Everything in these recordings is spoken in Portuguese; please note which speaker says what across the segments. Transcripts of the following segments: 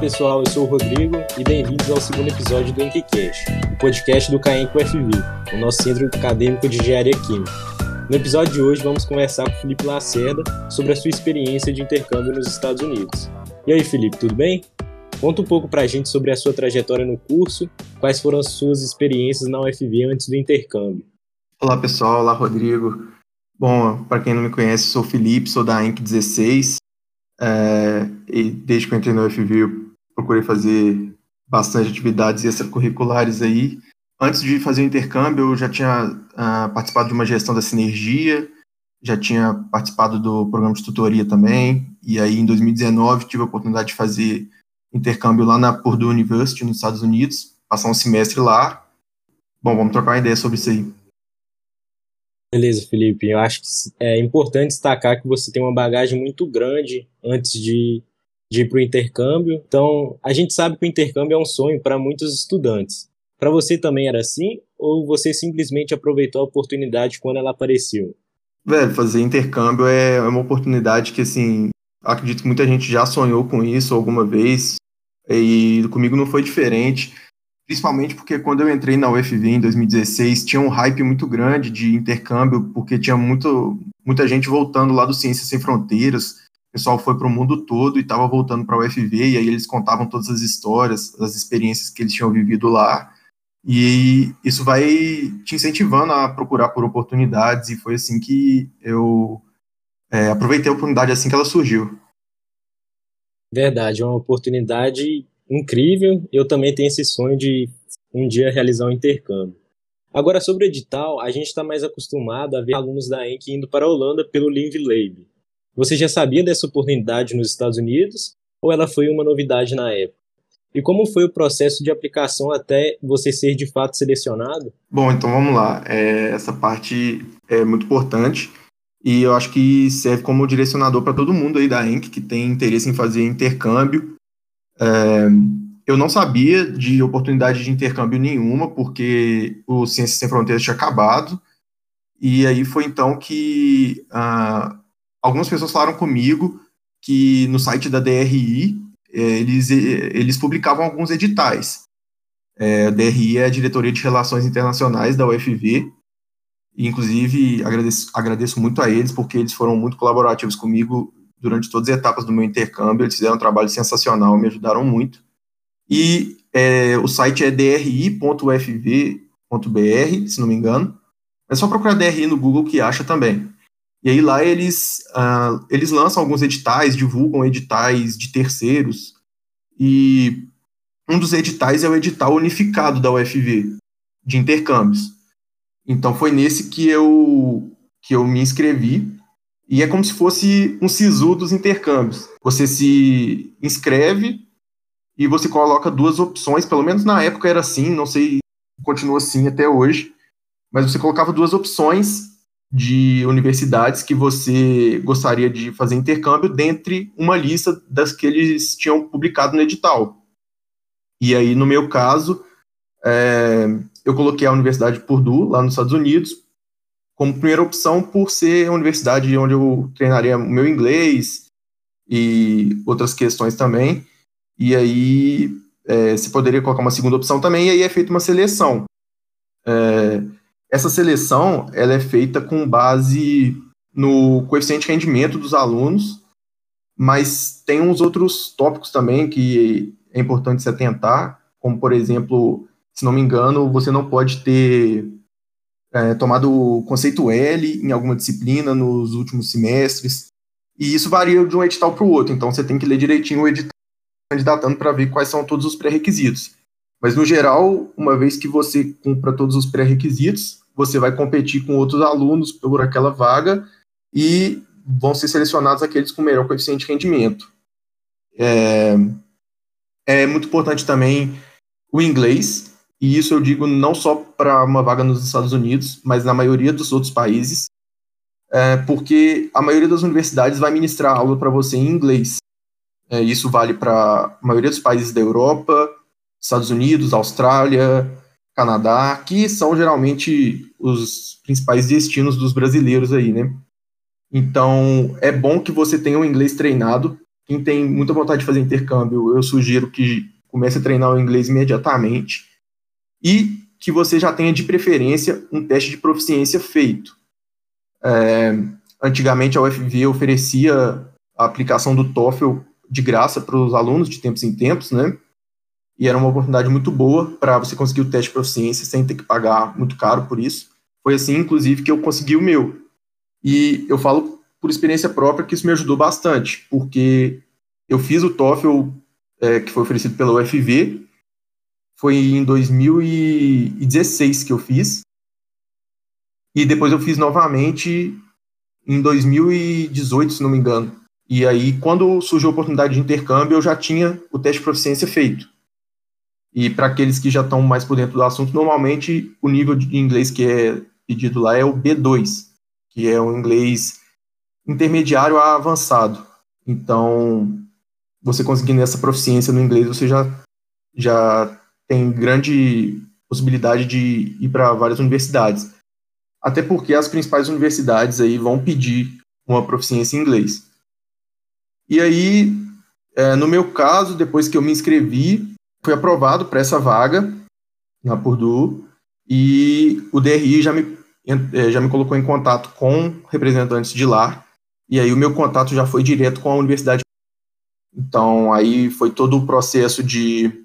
Speaker 1: pessoal, eu sou o Rodrigo e bem-vindos ao segundo episódio do Enkicast, o podcast do CAENC UFV, o nosso centro acadêmico de engenharia química. No episódio de hoje vamos conversar com o Felipe Lacerda sobre a sua experiência de intercâmbio nos Estados Unidos. E aí, Felipe, tudo bem? Conta um pouco pra gente sobre a sua trajetória no curso, quais foram as suas experiências na UFV antes do intercâmbio.
Speaker 2: Olá, pessoal. Olá, Rodrigo. Bom, para quem não me conhece, sou o Felipe, sou da ENC 16. É, e desde que eu entrei na UFV, eu procurei fazer bastante atividades extracurriculares aí. Antes de fazer o intercâmbio, eu já tinha uh, participado de uma gestão da sinergia, já tinha participado do programa de tutoria também, e aí em 2019 tive a oportunidade de fazer intercâmbio lá na Purdue University, nos Estados Unidos, passar um semestre lá. Bom, vamos trocar uma ideia sobre isso aí.
Speaker 1: Beleza, Felipe. Eu acho que é importante destacar que você tem uma bagagem muito grande antes de, de ir para o intercâmbio. Então, a gente sabe que o intercâmbio é um sonho para muitos estudantes. Para você também era assim? Ou você simplesmente aproveitou a oportunidade quando ela apareceu?
Speaker 2: Velho, fazer intercâmbio é uma oportunidade que, assim, acredito que muita gente já sonhou com isso alguma vez. E comigo não foi diferente. Principalmente porque quando eu entrei na UFV em 2016, tinha um hype muito grande de intercâmbio, porque tinha muito, muita gente voltando lá do Ciências Sem Fronteiras. O pessoal foi para o mundo todo e estava voltando para a UFV, e aí eles contavam todas as histórias, as experiências que eles tinham vivido lá. E isso vai te incentivando a procurar por oportunidades, e foi assim que eu é, aproveitei a oportunidade assim que ela surgiu.
Speaker 1: Verdade, é uma oportunidade incrível. Eu também tenho esse sonho de um dia realizar um intercâmbio. Agora, sobre o edital, a gente está mais acostumado a ver alunos da ENC indo para a Holanda pelo Live Lab. Você já sabia dessa oportunidade nos Estados Unidos ou ela foi uma novidade na época? E como foi o processo de aplicação até você ser de fato selecionado?
Speaker 2: Bom, então vamos lá. É, essa parte é muito importante e eu acho que serve como direcionador para todo mundo aí da ENC que tem interesse em fazer intercâmbio é, eu não sabia de oportunidade de intercâmbio nenhuma, porque o Ciências Sem Fronteiras tinha acabado, e aí foi então que ah, algumas pessoas falaram comigo que no site da DRI é, eles, eles publicavam alguns editais. É, a DRI é a Diretoria de Relações Internacionais da UFV, e, inclusive agradeço, agradeço muito a eles, porque eles foram muito colaborativos comigo durante todas as etapas do meu intercâmbio. Eles fizeram um trabalho sensacional, me ajudaram muito. E é, o site é dri.ufv.br, se não me engano. É só procurar DRI no Google que acha também. E aí lá eles, uh, eles lançam alguns editais, divulgam editais de terceiros. E um dos editais é o edital unificado da UFV, de intercâmbios. Então foi nesse que eu, que eu me inscrevi e é como se fosse um SISU dos intercâmbios. Você se inscreve e você coloca duas opções, pelo menos na época era assim, não sei se continua assim até hoje, mas você colocava duas opções de universidades que você gostaria de fazer intercâmbio dentre uma lista das que eles tinham publicado no edital. E aí, no meu caso, é, eu coloquei a Universidade de Purdue, lá nos Estados Unidos, como primeira opção por ser a universidade onde eu treinaria o meu inglês e outras questões também. E aí é, poderia colocar uma segunda opção também, e aí é feita uma seleção. É, essa seleção ela é feita com base no coeficiente de rendimento dos alunos, mas tem uns outros tópicos também que é importante se atentar, como por exemplo, se não me engano, você não pode ter é, tomado o conceito L em alguma disciplina nos últimos semestres, e isso varia de um edital para o outro, então você tem que ler direitinho o edital candidatando para ver quais são todos os pré-requisitos. Mas, no geral, uma vez que você cumpra todos os pré-requisitos, você vai competir com outros alunos por aquela vaga e vão ser selecionados aqueles com melhor coeficiente de rendimento. É, é muito importante também o inglês, e isso eu digo não só para uma vaga nos Estados Unidos, mas na maioria dos outros países, é, porque a maioria das universidades vai ministrar aula para você em inglês. É, isso vale para a maioria dos países da Europa, Estados Unidos, Austrália, Canadá, que são geralmente os principais destinos dos brasileiros aí, né? Então, é bom que você tenha o um inglês treinado, quem tem muita vontade de fazer intercâmbio, eu sugiro que comece a treinar o inglês imediatamente e que você já tenha de preferência um teste de proficiência feito. É, antigamente a UFV oferecia a aplicação do TOEFL de graça para os alunos de tempos em tempos, né? E era uma oportunidade muito boa para você conseguir o teste de proficiência sem ter que pagar muito caro por isso. Foi assim, inclusive, que eu consegui o meu. E eu falo por experiência própria que isso me ajudou bastante, porque eu fiz o TOEFL é, que foi oferecido pela UFV, foi em 2016 que eu fiz, e depois eu fiz novamente em 2018, se não me engano. E aí, quando surgiu a oportunidade de intercâmbio, eu já tinha o teste de proficiência feito. E para aqueles que já estão mais por dentro do assunto, normalmente o nível de inglês que é pedido lá é o B2, que é um inglês intermediário a avançado. Então, você conseguindo essa proficiência no inglês, você já, já tem grande possibilidade de ir para várias universidades. Até porque as principais universidades aí vão pedir uma proficiência em inglês. E aí, é, no meu caso, depois que eu me inscrevi, fui aprovado para essa vaga na Purdue e o DRI já me, é, já me colocou em contato com representantes de lá e aí o meu contato já foi direto com a universidade. Então aí foi todo o processo de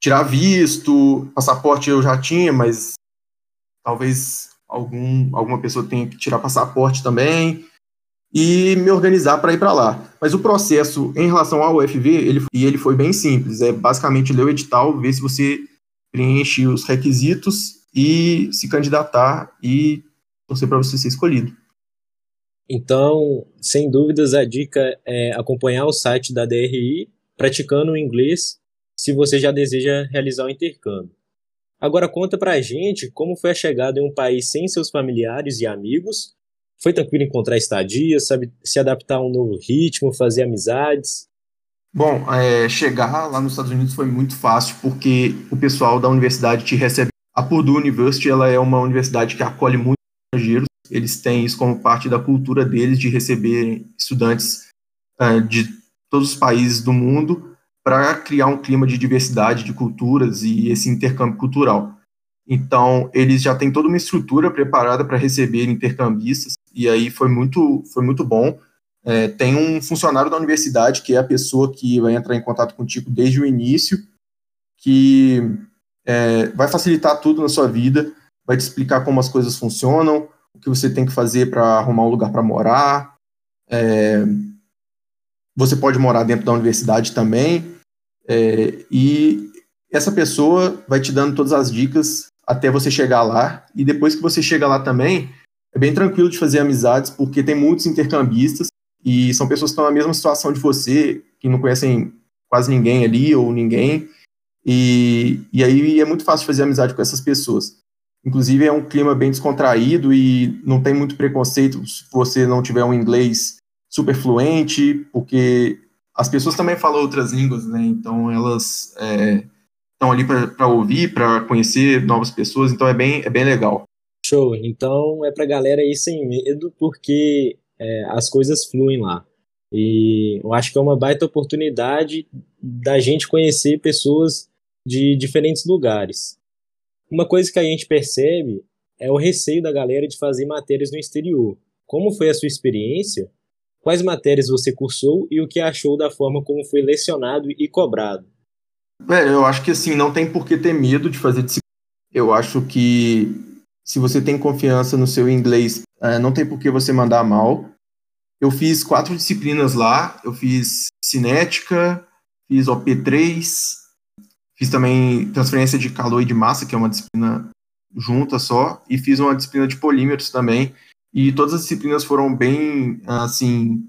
Speaker 2: tirar visto, passaporte eu já tinha, mas talvez algum, alguma pessoa tenha que tirar passaporte também e me organizar para ir para lá. Mas o processo em relação ao UFV, ele, e ele foi bem simples, é basicamente ler o edital, ver se você preenche os requisitos e se candidatar e torcer para você ser escolhido.
Speaker 1: Então, sem dúvidas, a dica é acompanhar o site da DRI, praticando o inglês, se você já deseja realizar o intercâmbio. Agora conta pra gente como foi a chegada em um país sem seus familiares e amigos. Foi tranquilo encontrar estadia, sabe, se adaptar a um novo ritmo, fazer amizades?
Speaker 2: Bom, é, chegar lá nos Estados Unidos foi muito fácil porque o pessoal da universidade te recebe. A Purdue University ela é uma universidade que acolhe muitos estrangeiros. Eles têm isso como parte da cultura deles de receber estudantes uh, de todos os países do mundo para criar um clima de diversidade de culturas e esse intercâmbio cultural. Então, eles já têm toda uma estrutura preparada para receber intercambistas, e aí foi muito, foi muito bom. É, tem um funcionário da universidade, que é a pessoa que vai entrar em contato contigo desde o início, que é, vai facilitar tudo na sua vida, vai te explicar como as coisas funcionam, o que você tem que fazer para arrumar um lugar para morar. É, você pode morar dentro da universidade também, é, e essa pessoa vai te dando todas as dicas até você chegar lá. E depois que você chega lá também, é bem tranquilo de fazer amizades, porque tem muitos intercambistas e são pessoas que estão na mesma situação de você, que não conhecem quase ninguém ali ou ninguém. E, e aí é muito fácil fazer amizade com essas pessoas. Inclusive é um clima bem descontraído e não tem muito preconceito se você não tiver um inglês super fluente, porque as pessoas também falam outras línguas, né? Então elas é, estão ali para ouvir, para conhecer novas pessoas, então é bem, é bem legal.
Speaker 1: Show. Então é para galera ir sem medo, porque é, as coisas fluem lá. E eu acho que é uma baita oportunidade da gente conhecer pessoas de diferentes lugares. Uma coisa que a gente percebe é o receio da galera de fazer matérias no exterior. Como foi a sua experiência Quais matérias você cursou e o que achou da forma como foi lecionado e cobrado?
Speaker 2: Velho, eu acho que assim, não tem por que ter medo de fazer disciplina. Eu acho que se você tem confiança no seu inglês, é, não tem por que você mandar mal. Eu fiz quatro disciplinas lá. Eu fiz cinética, fiz OP3, fiz também transferência de calor e de massa, que é uma disciplina junta só, e fiz uma disciplina de polímeros também, e todas as disciplinas foram bem, assim,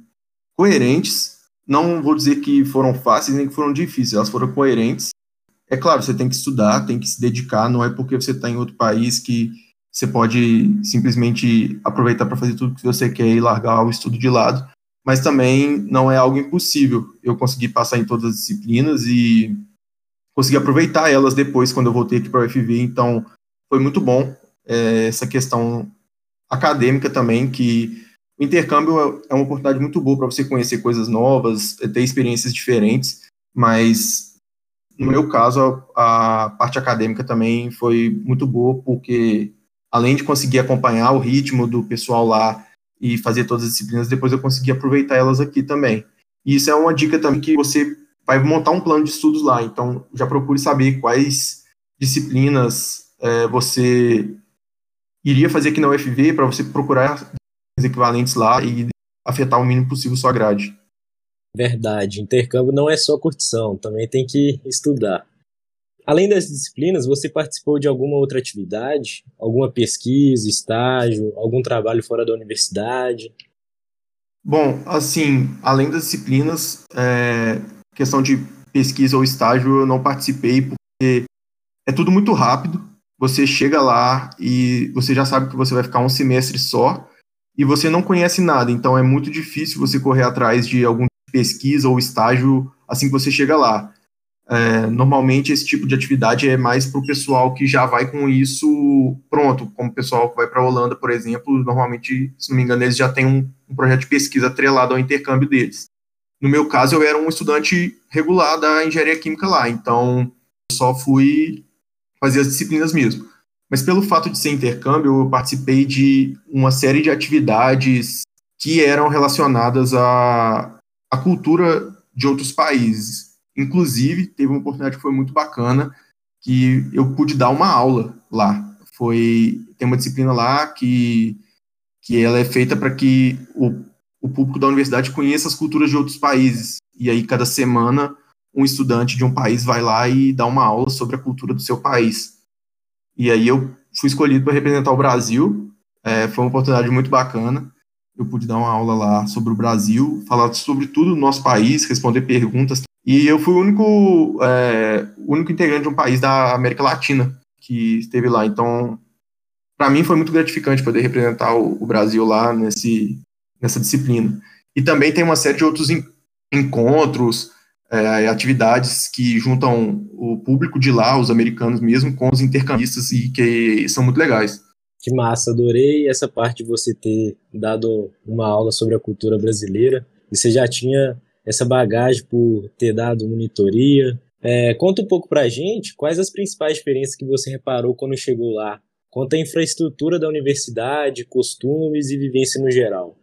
Speaker 2: coerentes. Não vou dizer que foram fáceis nem que foram difíceis, elas foram coerentes. É claro, você tem que estudar, tem que se dedicar, não é porque você está em outro país que você pode simplesmente aproveitar para fazer tudo que você quer e largar o estudo de lado. Mas também não é algo impossível. Eu consegui passar em todas as disciplinas e consegui aproveitar elas depois quando eu voltei aqui para o UFV, então foi muito bom é, essa questão acadêmica também, que O intercâmbio é uma oportunidade muito boa para você conhecer coisas novas, ter experiências diferentes, mas no meu caso, a, a, parte acadêmica também foi muito boa, porque além de conseguir acompanhar o ritmo do pessoal lá e fazer todas as disciplinas, depois eu consegui aproveitar elas aqui também. E isso é uma dica também que você vai montar um plano de estudos lá, então já procure saber quais disciplinas é, você iria fazer aqui na UFV para você procurar equivalentes lá e afetar o mínimo possível sua grade.
Speaker 1: Verdade, intercâmbio não é só curtição, também tem que estudar. Além das disciplinas, você participou de alguma outra atividade? Alguma pesquisa, estágio, algum trabalho fora da universidade?
Speaker 2: Bom, assim, além das disciplinas, é, questão de pesquisa ou estágio, eu não participei porque é tudo muito rápido. Você chega lá e você já sabe que você vai ficar um semestre só e você não conhece nada, então é muito difícil você correr atrás de algum pesquisa ou estágio assim que você chega lá. É, normalmente esse tipo de atividade é mais para o pessoal que já vai com isso pronto, como o pessoal que vai para a Holanda, por exemplo, normalmente, se não me engano, eles já têm um, um, projeto de pesquisa atrelado ao intercâmbio deles. No meu caso, eu era um estudante regular da engenharia química lá, então só fui fazer as disciplinas mesmo. Mas pelo fato de ser intercâmbio, eu participei de uma série de atividades que eram relacionadas à, à cultura de outros países. Inclusive, teve uma oportunidade que foi muito bacana, que eu pude dar uma aula lá. Foi tem uma disciplina lá que que ela é feita para que o, o público da universidade conheça as culturas de outros países. E aí cada semana um estudante de um país vai lá e dá uma aula sobre a cultura do seu país. E aí eu fui escolhido para representar o Brasil. É, foi uma oportunidade muito bacana. Eu pude dar uma aula lá sobre o Brasil, falar sobre tudo do nosso país, responder perguntas. E eu fui o único, é, único integrante de um país da América Latina que esteve lá. Então, para mim foi muito gratificante poder representar o, o, Brasil lá nesse, nessa disciplina. E também tem uma série de outros encontros, é, atividades que juntam o público de lá, os americanos mesmo, com os intercambistas e que são muito legais.
Speaker 1: Que massa, adorei essa parte de você ter dado uma aula sobre a cultura brasileira. E você já tinha essa bagagem por ter dado monitoria. É, conta um pouco pra gente quais as principais diferenças que você reparou quando chegou lá. Conta a infraestrutura da universidade, costumes e vivência no geral.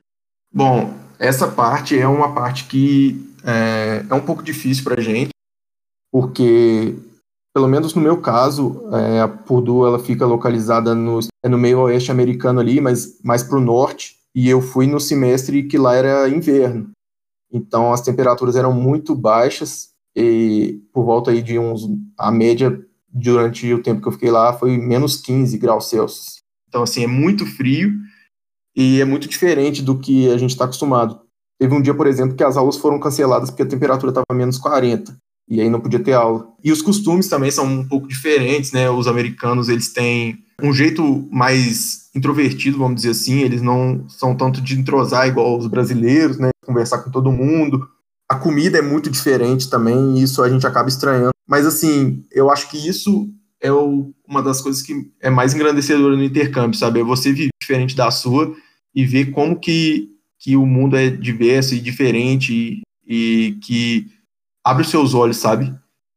Speaker 2: Bom, essa parte é uma parte que é, é um pouco difícil para a gente, porque, pelo menos no meu caso, é, a Purdue ela fica localizada no, é no meio oeste americano ali, mas mais para o norte, e eu fui no semestre que lá era inverno. Então as temperaturas eram muito baixas, e por volta aí de uns. A média durante o tempo que eu fiquei lá foi menos 15 graus Celsius. Então, assim, é muito frio e é muito diferente do que a gente está acostumado. Teve um dia, por exemplo, que as aulas foram canceladas porque a temperatura estava menos 40 e aí não podia ter aula. E os costumes também são um pouco diferentes, né? Os americanos, eles têm um jeito mais introvertido, vamos dizer assim, eles não são tanto de entrosar igual os brasileiros, né? Conversar com todo mundo. A comida é muito diferente também, e isso a gente acaba estranhando. Mas assim, eu acho que isso é o, uma das coisas que é mais engrandecedora no intercâmbio, sabe? É você viver diferente da sua e ver como que que o mundo é diverso e diferente e, e que abre os seus olhos, sabe?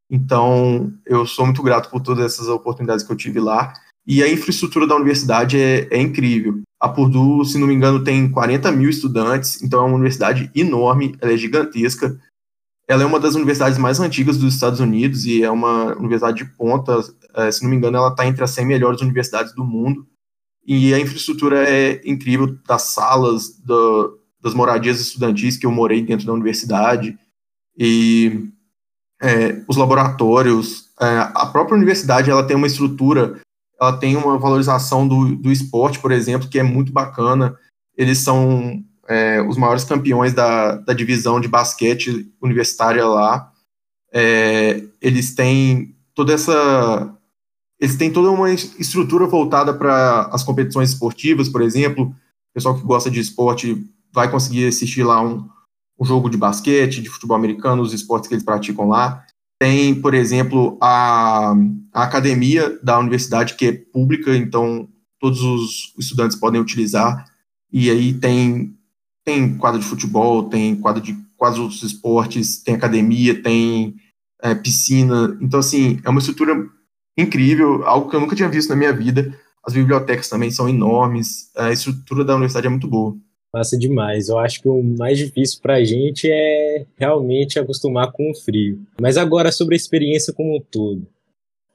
Speaker 2: Então, eu sou muito grato por todas essas oportunidades que eu tive lá. E a infraestrutura da universidade é, é, incrível. A Purdue, se não me engano, tem 40 mil estudantes, então é uma universidade enorme, ela é gigantesca. Ela é uma das universidades mais antigas dos Estados Unidos e é uma universidade de ponta. É, se não me engano, ela está entre as 100 melhores universidades do mundo. E a infraestrutura é incrível das salas, do, das moradias estudantis que eu morei dentro da universidade, e é, os laboratórios. É, a própria universidade ela tem uma estrutura, ela tem uma valorização do, do esporte, por exemplo, que é muito bacana. Eles são é, os maiores campeões da, da divisão de basquete universitária lá. É, eles têm toda essa eles têm toda uma estrutura voltada para as competições esportivas, por exemplo. O pessoal que gosta de esporte vai conseguir assistir lá um, um jogo de basquete, de futebol americano, os esportes que eles praticam lá. Tem, por exemplo, a, a academia da universidade, que é pública, então todos os estudantes podem utilizar. E aí tem tem quadra de futebol, tem quadra de quase outros esportes, tem academia, tem é, piscina. Então, assim, é uma estrutura incrível, algo que eu nunca tinha visto na minha vida. As bibliotecas também são enormes, a estrutura da universidade é muito boa.
Speaker 1: Massa demais. Eu acho que o mais difícil para a gente é realmente acostumar com o frio. Mas agora sobre a experiência como um todo.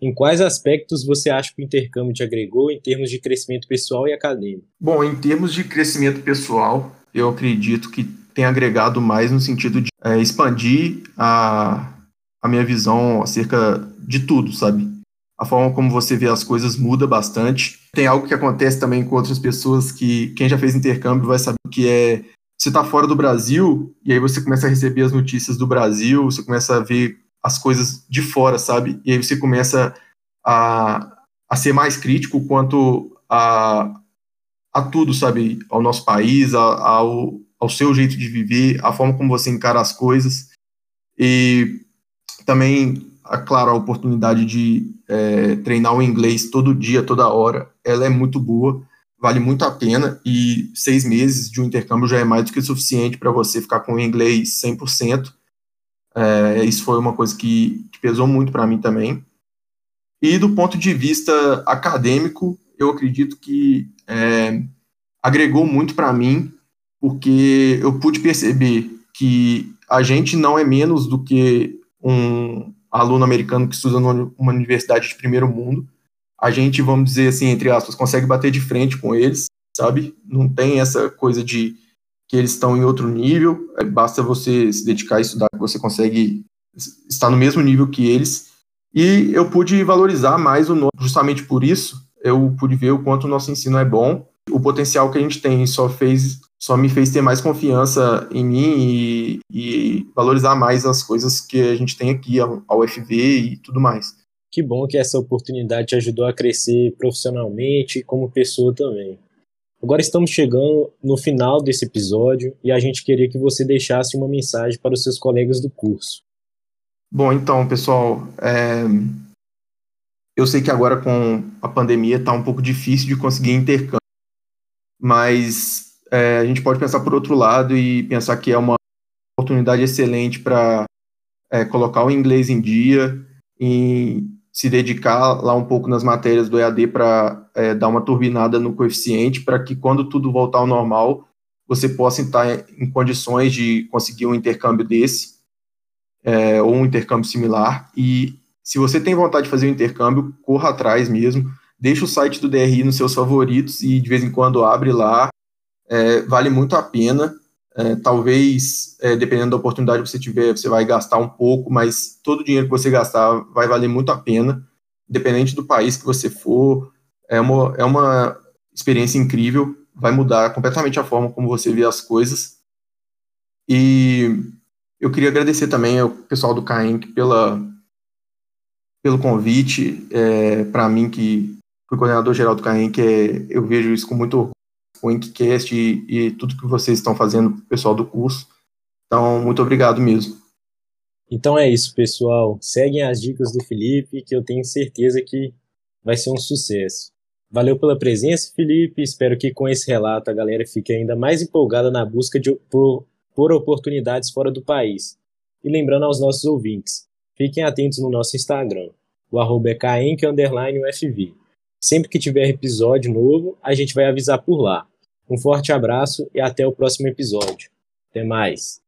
Speaker 1: Em quais aspectos você acha que o intercâmbio te agregou em termos de crescimento pessoal e acadêmico?
Speaker 2: Bom, em termos de crescimento pessoal, eu acredito que tem agregado mais no sentido de é, expandir a, a minha visão acerca de tudo, sabe? A forma como você vê as coisas muda bastante. Tem algo que acontece também com outras pessoas que quem já fez intercâmbio vai saber que é você está fora do Brasil e aí você começa a receber as notícias do Brasil, você começa a ver as coisas de fora, sabe? E aí você começa a, a ser mais crítico quanto a, a tudo, sabe? Ao nosso país, a, ao, ao seu jeito de viver, a forma como você encara as coisas. E também, claro, a oportunidade de é, treinar o inglês todo dia, toda hora, ela é muito boa, vale muito a pena. E seis meses de um intercâmbio já é mais do que suficiente para você ficar com o inglês 100%. É, isso foi uma coisa que, que pesou muito para mim também. E do ponto de vista acadêmico, eu acredito que é, agregou muito para mim, porque eu pude perceber que a gente não é menos do que um aluno americano que estuda numa universidade de primeiro mundo. A gente, vamos dizer assim, entre aspas, consegue bater de frente com eles, sabe? Não tem essa coisa de que eles estão em outro nível, é, basta você se dedicar a estudar você consegue estar no mesmo nível que eles. E eu pude valorizar mais o nosso, justamente por isso, eu pude ver o quanto o nosso ensino é bom. O potencial que a gente tem só fez só me fez ter mais confiança em mim e, e valorizar mais as coisas que a gente tem aqui, a, a UFV e tudo mais.
Speaker 1: Que bom que essa oportunidade te ajudou a crescer profissionalmente e como pessoa também. Agora estamos chegando no final desse episódio e a gente queria que você deixasse uma mensagem para os seus colegas do curso.
Speaker 2: Bom, então, pessoal, é... eu sei que agora com a pandemia está um pouco difícil de conseguir intercâmbio, mas é, a gente pode pensar por outro lado e pensar que é uma oportunidade excelente para é, colocar o inglês em dia e se dedicar lá um pouco nas matérias do EAD para é, dar uma turbinada no coeficiente, para que quando tudo voltar ao normal, você possa estar em condições de conseguir um intercâmbio desse, é, ou um intercâmbio similar. E se você tem vontade de fazer um intercâmbio, corra atrás mesmo, deixa o site do DRI nos seus favoritos e de vez em quando abre lá, é, vale muito a pena. É, talvez, é, dependendo da oportunidade que você tiver, você vai gastar um pouco, mas todo o dinheiro que você gastar vai valer muito a pena, independente do país que você for. É uma, é uma experiência incrível, vai mudar completamente a forma como você vê as coisas. E eu queria agradecer também ao pessoal do CAENC pela, pelo convite. É, Para mim, que fui coordenador geral do CAENC, é, eu vejo isso com muito orgulho o Inkcast e, e tudo que vocês estão fazendo pessoal do curso. Então, muito obrigado mesmo.
Speaker 1: Então é isso, pessoal. Seguem as dicas do Felipe, que eu tenho certeza que vai ser um sucesso. Valeu pela presença, Felipe. Espero que com esse relato a galera fique ainda mais empolgada na busca de, por, por oportunidades fora do país. E lembrando aos nossos ouvintes, fiquem atentos no nosso Instagram, o arroba é. Sempre que tiver episódio novo, a gente vai avisar por lá. Um forte abraço e até o próximo episódio. Até mais!